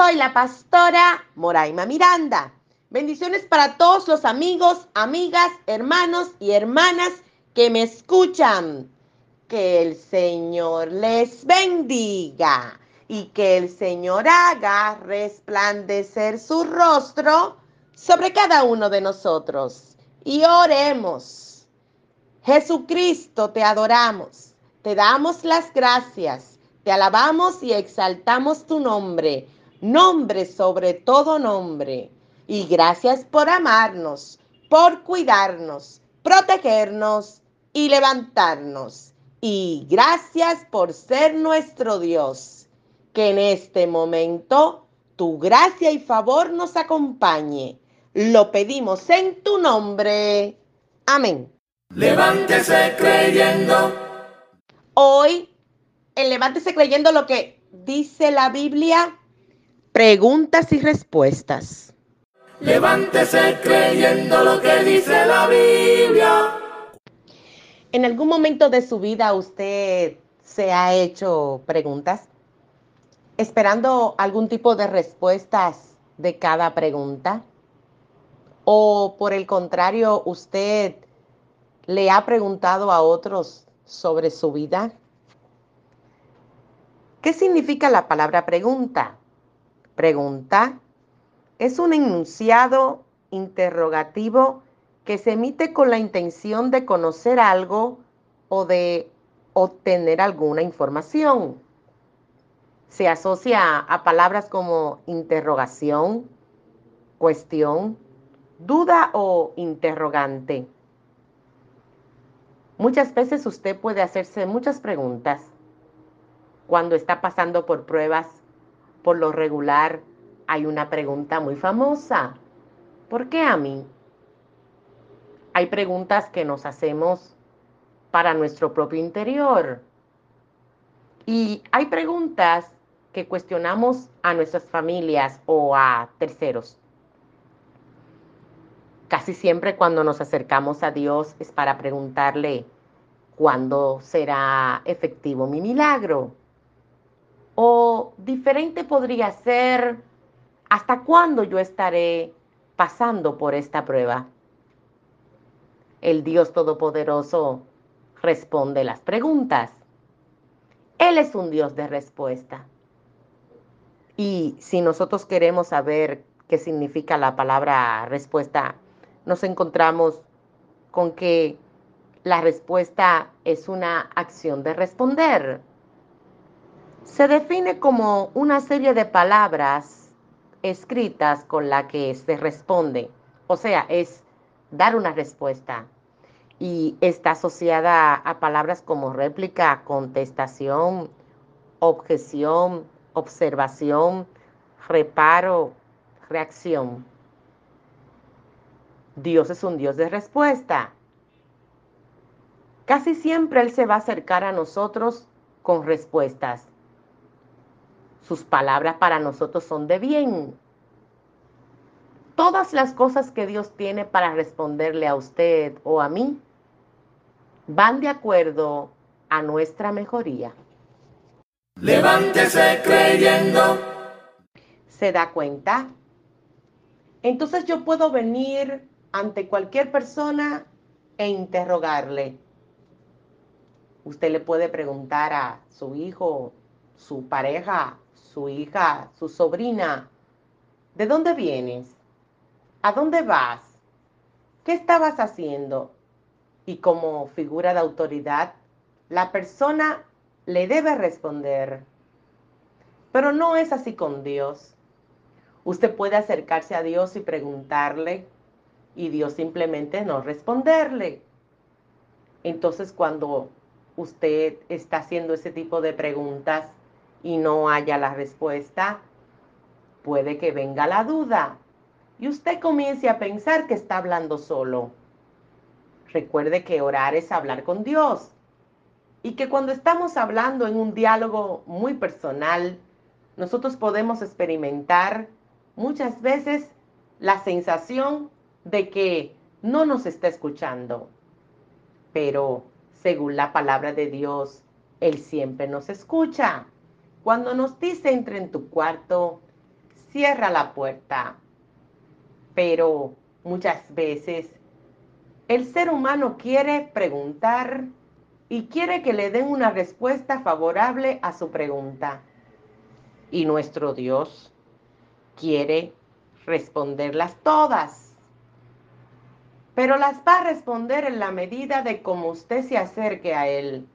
Soy la pastora Moraima Miranda. Bendiciones para todos los amigos, amigas, hermanos y hermanas que me escuchan. Que el Señor les bendiga y que el Señor haga resplandecer su rostro sobre cada uno de nosotros. Y oremos. Jesucristo, te adoramos, te damos las gracias, te alabamos y exaltamos tu nombre, nombre sobre todo nombre. Y gracias por amarnos, por cuidarnos, protegernos y levantarnos. Y gracias por ser nuestro Dios. Que en este momento tu gracia y favor nos acompañe. Lo pedimos en tu nombre. Amén. Levántese creyendo, Hoy, en Levántese creyendo lo que dice la Biblia, preguntas y respuestas. levántese creyendo lo que dice la Biblia. ¿En algún momento de su vida usted se ha hecho preguntas? Esperando algún tipo de respuestas de cada pregunta. ¿O por el contrario, usted le ha preguntado a otros sobre su vida? ¿Qué significa la palabra pregunta? Pregunta es un enunciado interrogativo que se emite con la intención de conocer algo o de obtener alguna información. Se asocia a palabras como interrogación, cuestión, duda o interrogante. Muchas veces usted puede hacerse muchas preguntas cuando está pasando por pruebas. Por lo regular hay una pregunta muy famosa. ¿Por qué a mí? Hay preguntas que nos hacemos para nuestro propio interior. Y hay preguntas que cuestionamos a nuestras familias o a terceros. Casi siempre cuando nos acercamos a Dios es para preguntarle cuándo será efectivo mi milagro. O diferente podría ser hasta cuándo yo estaré pasando por esta prueba. El Dios Todopoderoso responde las preguntas. Él es un Dios de respuesta. Y si nosotros queremos saber qué significa la palabra respuesta, nos encontramos con que la respuesta es una acción de responder. Se define como una serie de palabras escritas con la que se responde. O sea, es dar una respuesta. Y está asociada a palabras como réplica, contestación, objeción, observación, reparo, reacción. Dios es un Dios de respuesta. Casi siempre Él se va a acercar a nosotros con respuestas. Sus palabras para nosotros son de bien. Todas las cosas que Dios tiene para responderle a usted o a mí van de acuerdo a nuestra mejoría. Levántese creyendo, ¿Se da cuenta? Entonces yo puedo venir ante cualquier persona e interrogarle. Usted le puede preguntar a su hijo, su pareja, su hija, su sobrina, ¿de dónde vienes? ¿A dónde vas? ¿Qué estabas haciendo? Y como figura de autoridad, la persona le debe responder. Pero no es así con Dios. Usted puede acercarse a Dios y preguntarle y Dios simplemente no responderle. Entonces cuando usted está haciendo ese tipo de preguntas y no haya la respuesta, puede que venga la duda y usted comience a pensar que está hablando solo. Recuerde que orar es hablar con Dios y que cuando estamos hablando en un diálogo muy personal, nosotros podemos experimentar muchas veces la sensación de que no nos está escuchando. Pero según la palabra de Dios, Él siempre nos escucha. Cuando nos dice entre en tu cuarto, cierra la puerta. Pero muchas veces el ser humano quiere preguntar y quiere que le den una respuesta favorable a su pregunta. Y nuestro Dios quiere responderlas todas. Pero las va a responder en la medida de cómo usted se acerque a Él.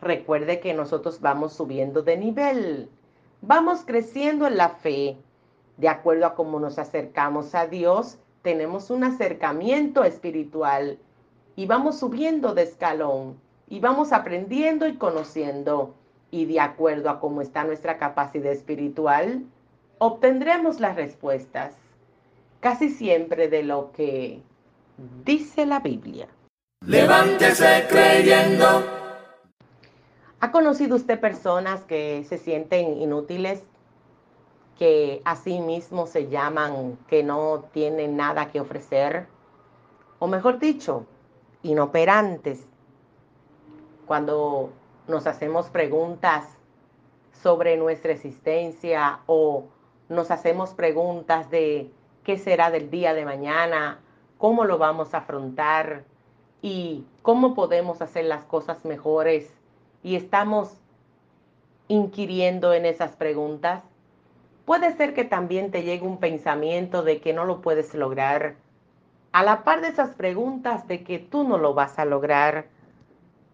Recuerde que nosotros vamos subiendo de nivel, vamos creciendo en la fe. De acuerdo a cómo nos acercamos a Dios, tenemos un acercamiento espiritual y vamos subiendo de escalón y vamos aprendiendo y conociendo. Y de acuerdo a cómo está nuestra capacidad espiritual, obtendremos las respuestas casi siempre de lo que dice la Biblia. Levántese creyendo. ¿Ha conocido usted personas que se sienten inútiles, que a sí mismos se llaman que no tienen nada que ofrecer? O mejor dicho, inoperantes. Cuando nos hacemos preguntas sobre nuestra existencia o nos hacemos preguntas de qué será del día de mañana, cómo lo vamos a afrontar y cómo podemos hacer las cosas mejores. Y estamos inquiriendo en esas preguntas. Puede ser que también te llegue un pensamiento de que no lo puedes lograr. A la par de esas preguntas de que tú no lo vas a lograr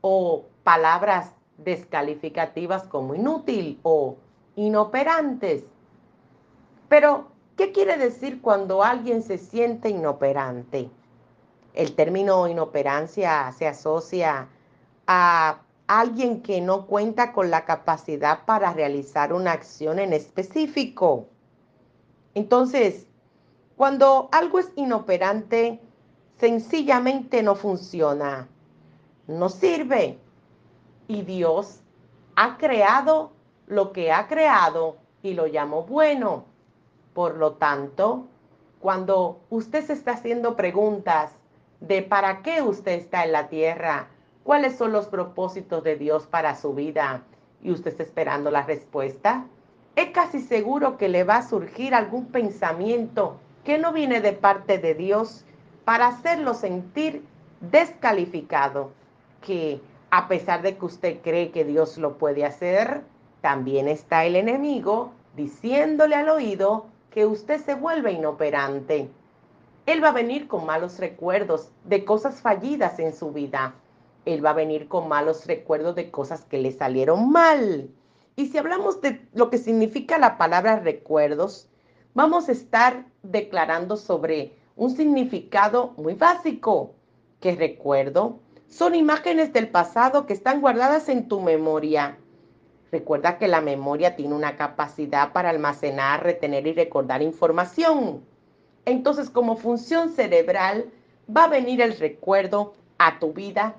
o palabras descalificativas como inútil o inoperantes. Pero ¿Qué quiere decir cuando alguien se siente inoperante? El término inoperancia se asocia a alguien que no cuenta con la capacidad para realizar una acción en específico. Entonces, cuando algo es inoperante, sencillamente no funciona, no sirve. Y Dios ha creado lo que ha creado y lo llamó bueno. Por lo tanto, cuando usted se está haciendo preguntas de para qué usted está en la tierra, cuáles son los propósitos de Dios para su vida y usted está esperando la respuesta, es casi seguro que le va a surgir algún pensamiento que no viene de parte de Dios para hacerlo sentir descalificado, que a pesar de que usted cree que Dios lo puede hacer, también está el enemigo diciéndole al oído que usted se vuelve inoperante. Él va a venir con malos recuerdos de cosas fallidas en su vida. Él va a venir con malos recuerdos de cosas que le salieron mal. Y si hablamos de lo que significa la palabra recuerdos, vamos a estar declarando sobre un significado muy básico, que recuerdo son imágenes del pasado que están guardadas en tu memoria Recuerda que la memoria tiene una capacidad para almacenar, retener y recordar información. Entonces, como función cerebral, va a venir el recuerdo a tu vida.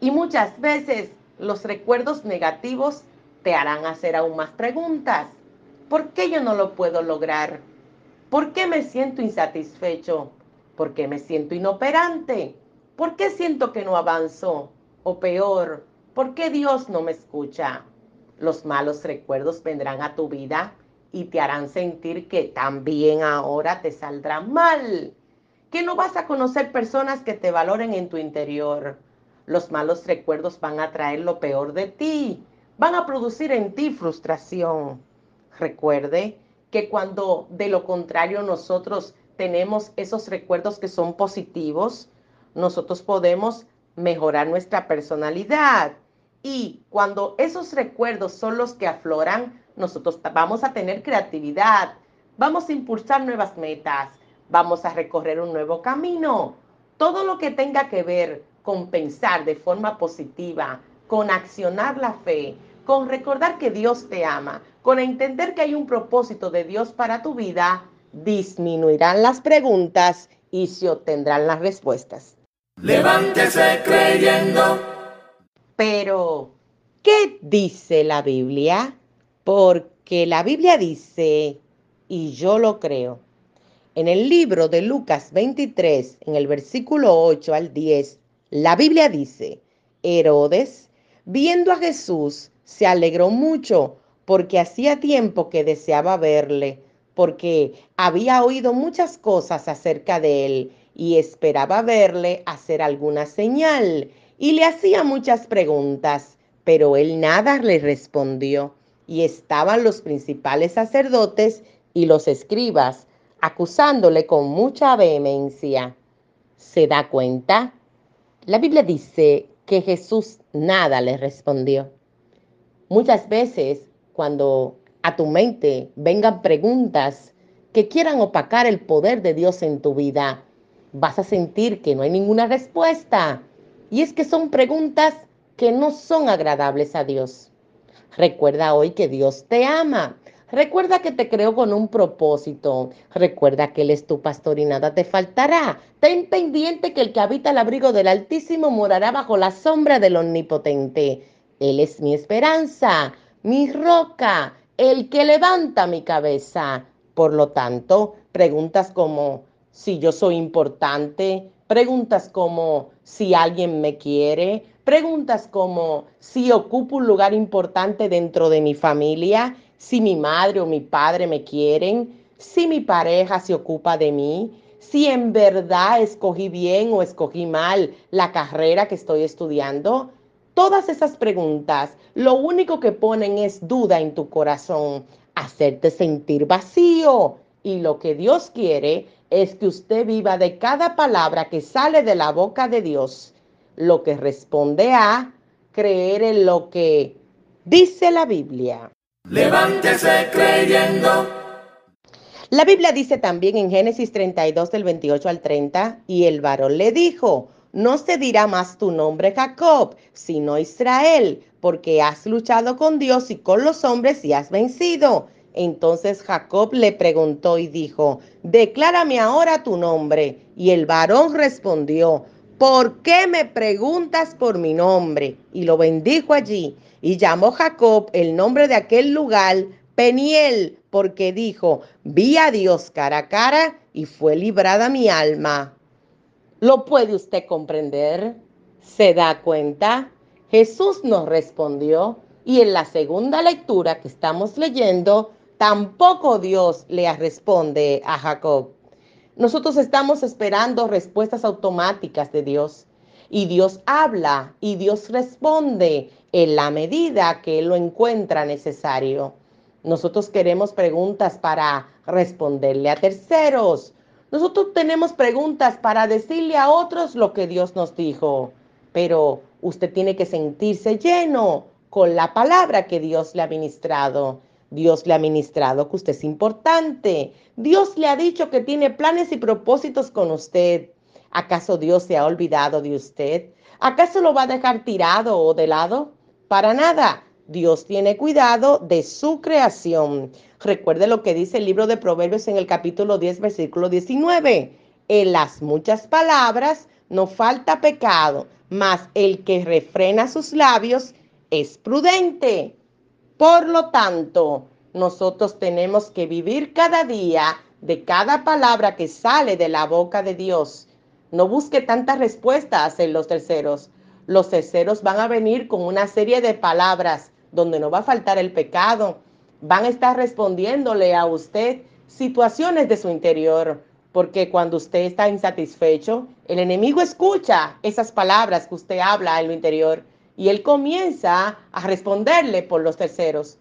Y muchas veces los recuerdos negativos te harán hacer aún más preguntas. ¿Por qué yo no lo puedo lograr? ¿Por qué me siento insatisfecho? ¿Por qué me siento inoperante? ¿Por qué siento que no avanzo? O peor, ¿Por qué Dios no me escucha? Los malos recuerdos vendrán a tu vida y te harán sentir que también ahora te saldrá mal, que no vas a conocer personas que te valoren en tu interior. Los malos recuerdos van a traer lo peor de ti, van a producir en ti frustración. Recuerde que cuando de lo contrario nosotros tenemos esos recuerdos que son positivos, nosotros podemos mejorar nuestra personalidad. Y cuando esos recuerdos son los que afloran, nosotros vamos a tener creatividad, vamos a impulsar nuevas metas, vamos a recorrer un nuevo camino. Todo lo que tenga que ver con pensar de forma positiva, con accionar la fe, con recordar que Dios te ama, con entender que hay un propósito de Dios para tu vida, disminuirán las preguntas y se obtendrán las respuestas. Levántese creyendo. Pero, ¿qué dice la Biblia? Porque la Biblia dice, y yo lo creo, en el libro de Lucas 23, en el versículo 8 al 10, la Biblia dice, Herodes, viendo a Jesús, se alegró mucho porque hacía tiempo que deseaba verle, porque había oído muchas cosas acerca de él y esperaba verle hacer alguna señal y le hacía muchas preguntas, pero él nada le respondió. Y estaban los principales sacerdotes y los escribas acusándole con mucha vehemencia. ¿Se da cuenta? La Biblia dice que Jesús nada le respondió. Muchas veces cuando a tu mente vengan preguntas que quieran opacar el poder de Dios en tu vida, vas a sentir que no hay ninguna respuesta. Y es que son preguntas que no son agradables a Dios. Recuerda hoy que Dios te ama. Recuerda que te creó con un propósito. Recuerda que Él es tu pastor y nada te faltará. Ten pendiente que el que habita el abrigo del Altísimo morará bajo la sombra del Omnipotente. Él es mi esperanza, mi roca, el que levanta mi cabeza. Por lo tanto, preguntas como si yo soy importante, preguntas como si alguien me quiere, preguntas como si ocupo un lugar importante dentro de mi familia si mi madre o mi padre me quieren, si mi pareja se ocupa de mí, si en verdad escogí bien o escogí mal la carrera que estoy estudiando. Todas esas preguntas lo único que ponen es duda en tu corazón, hacerte sentir vacío. Y lo que Dios quiere es que usted viva de cada palabra que sale de la boca de Dios, lo que responde a creer en lo que dice la Biblia. Levántese creyendo. La Biblia dice también en Génesis 32 del 28 al 30, y el varón le dijo, no se dirá más tu nombre Jacob, sino Israel, porque has luchado con Dios y con los hombres y has vencido. Entonces Jacob le preguntó y dijo, declárame ahora tu nombre. Y el varón respondió, ¿por qué me preguntas por mi nombre? Y lo bendijo allí. Y llamó Jacob el nombre de aquel lugar Peniel, porque dijo, vi a Dios cara a cara y fue librada mi alma. ¿Lo puede usted comprender? ¿Se da cuenta? Jesús nos respondió y en la segunda lectura que estamos leyendo, tampoco Dios le responde a Jacob. Nosotros estamos esperando respuestas automáticas de Dios y Dios habla y Dios responde en la medida que Él lo encuentra necesario. Nosotros queremos preguntas para responderle a terceros. Nosotros tenemos preguntas para decirle a otros lo que Dios nos dijo. Pero usted tiene que sentirse lleno con la palabra que Dios le ha ministrado. Dios le ha ministrado que usted es importante. Dios le ha dicho que tiene planes y propósitos con usted. ¿Acaso Dios se ha olvidado de usted? ¿Acaso lo va a dejar tirado o de lado? Para nada. Dios tiene cuidado de su creación. Recuerde lo que dice el libro de Proverbios en el capítulo 10, versículo 19. En las muchas palabras no falta pecado, mas el que refrena sus labios es prudente. Por lo tanto, nosotros tenemos que vivir cada día de cada palabra que sale de la boca de Dios. No busque tantas respuestas en los terceros los terceros van a venir con una serie de palabras donde no va a faltar el pecado. Van a estar respondiéndole a usted situaciones de su interior, porque cuando usted está insatisfecho, el enemigo escucha esas palabras que usted habla en lo interior y él comienza a responderle por los terceros.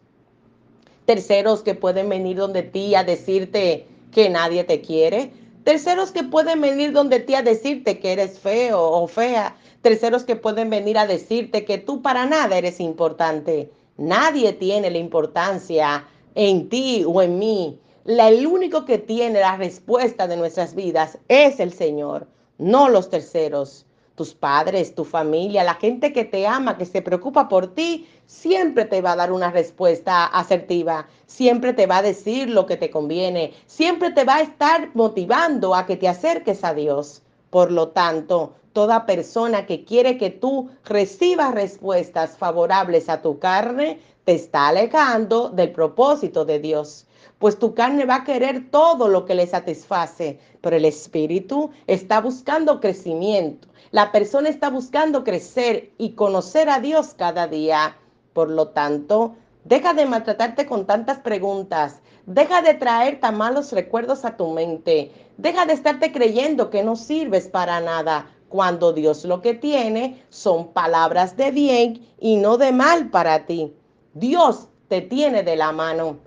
Terceros que pueden venir donde ti a decirte que nadie te quiere. Terceros que pueden venir donde ti a decirte que eres feo o fea terceros que pueden venir a decirte que tú para nada eres importante. Nadie tiene la importancia en ti o en mí. La, el único que tiene la respuesta de nuestras vidas es el Señor, no los terceros. Tus padres, tu familia, la gente que te ama, que se preocupa por ti, siempre te va a dar una respuesta asertiva, siempre te va a decir lo que te conviene, siempre te va a estar motivando a que te acerques a Dios. Por lo tanto, toda persona que quiere que tú recibas respuestas favorables a tu carne, te está alejando del propósito de Dios pues tu carne va a querer todo lo que le satisface, pero el espíritu está buscando crecimiento. La persona está buscando crecer y conocer a Dios cada día. Por lo tanto, deja de maltratarte con tantas preguntas. Deja de traer tan malos recuerdos a tu mente. Deja de estarte creyendo que no sirves para nada, cuando Dios lo que tiene son palabras de bien y no de mal para ti. Dios te tiene de la mano.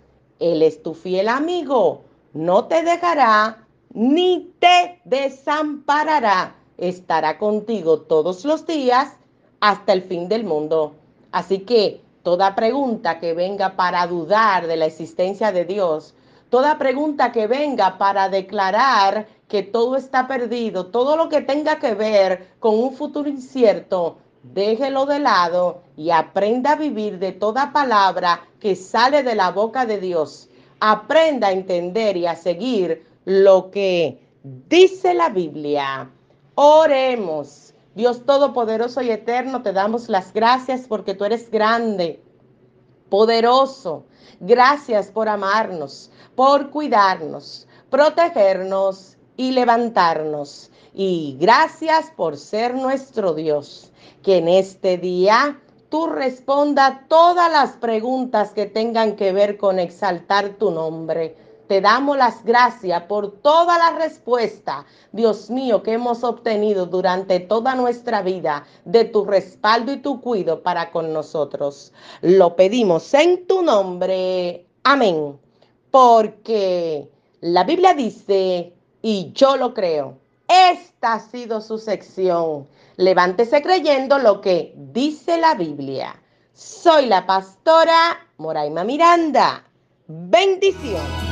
Él es tu fiel amigo, no te dejará ni te desamparará. Estará contigo todos los días hasta el fin del mundo. Así que toda pregunta que venga para dudar de la existencia de Dios, toda pregunta que venga para declarar que todo está perdido, todo lo que tenga que ver con un futuro incierto, déjelo de lado y aprenda a vivir de toda palabra que sale de la boca de Dios. Aprenda a entender y a seguir lo que dice la Biblia. Oremos. Dios Todopoderoso y Eterno, te damos las gracias porque tú eres grande, poderoso. Gracias por amarnos, por cuidarnos, protegernos y levantarnos. Y gracias por ser nuestro Dios que en este día tú responda todas las preguntas que tengan que ver con exaltar tu nombre. Te damos las gracias por toda la respuesta, Dios mío, que hemos obtenido durante toda nuestra vida de tu respaldo y tu cuidado para con nosotros. Lo pedimos en tu nombre. Amén. Porque la Biblia dice, y yo lo creo, esta ha sido su sección Levántese creyendo lo que dice la Biblia. Soy la pastora Moraima Miranda. Bendición.